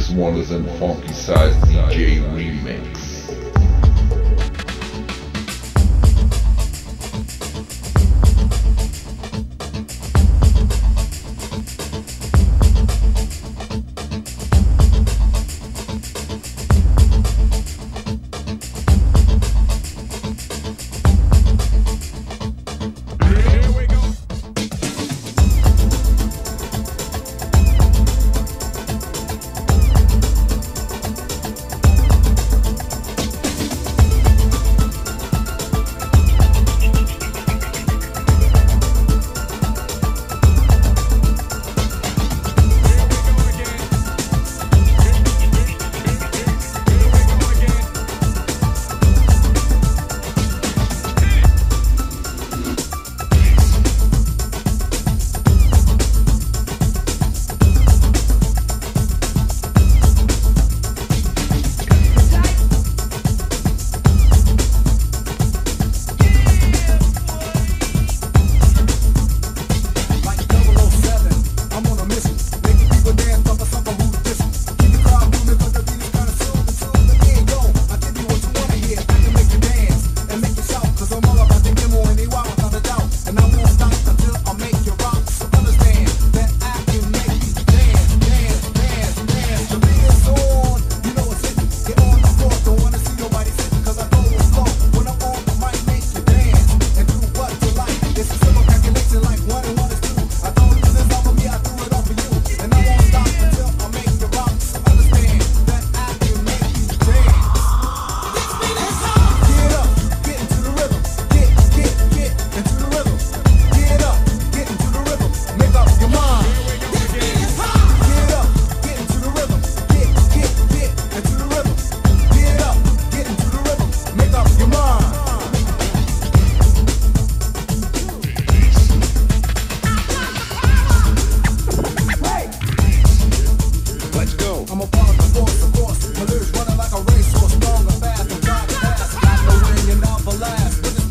This one is in Funky Size DJ Remix.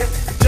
it.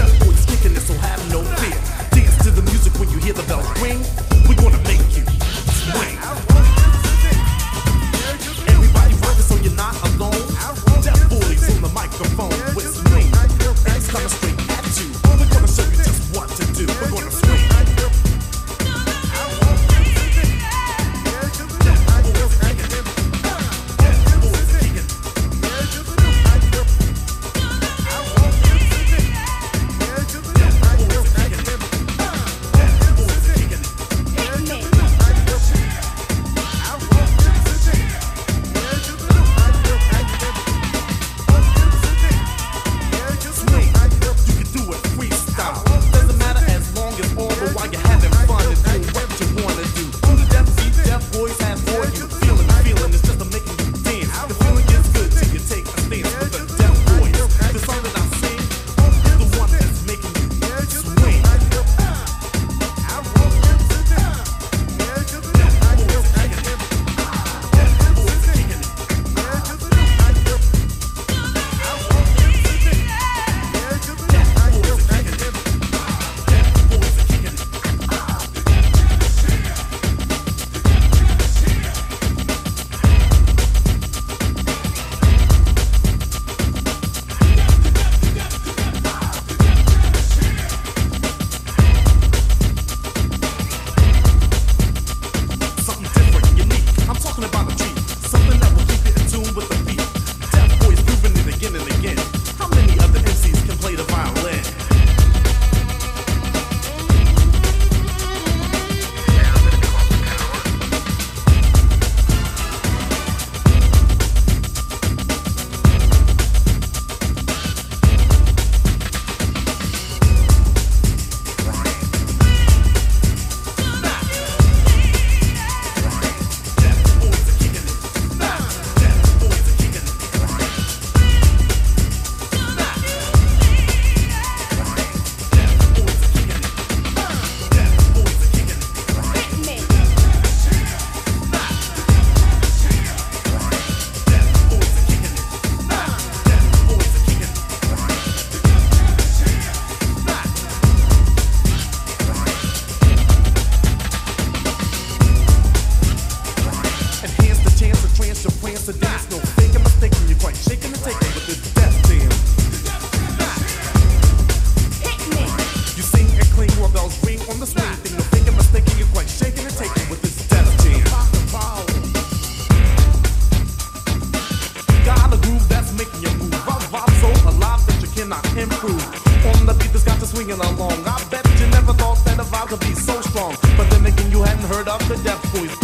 swinging along. I bet you never thought that a vibe could be so strong. But then again, you hadn't heard of the Deff Boys.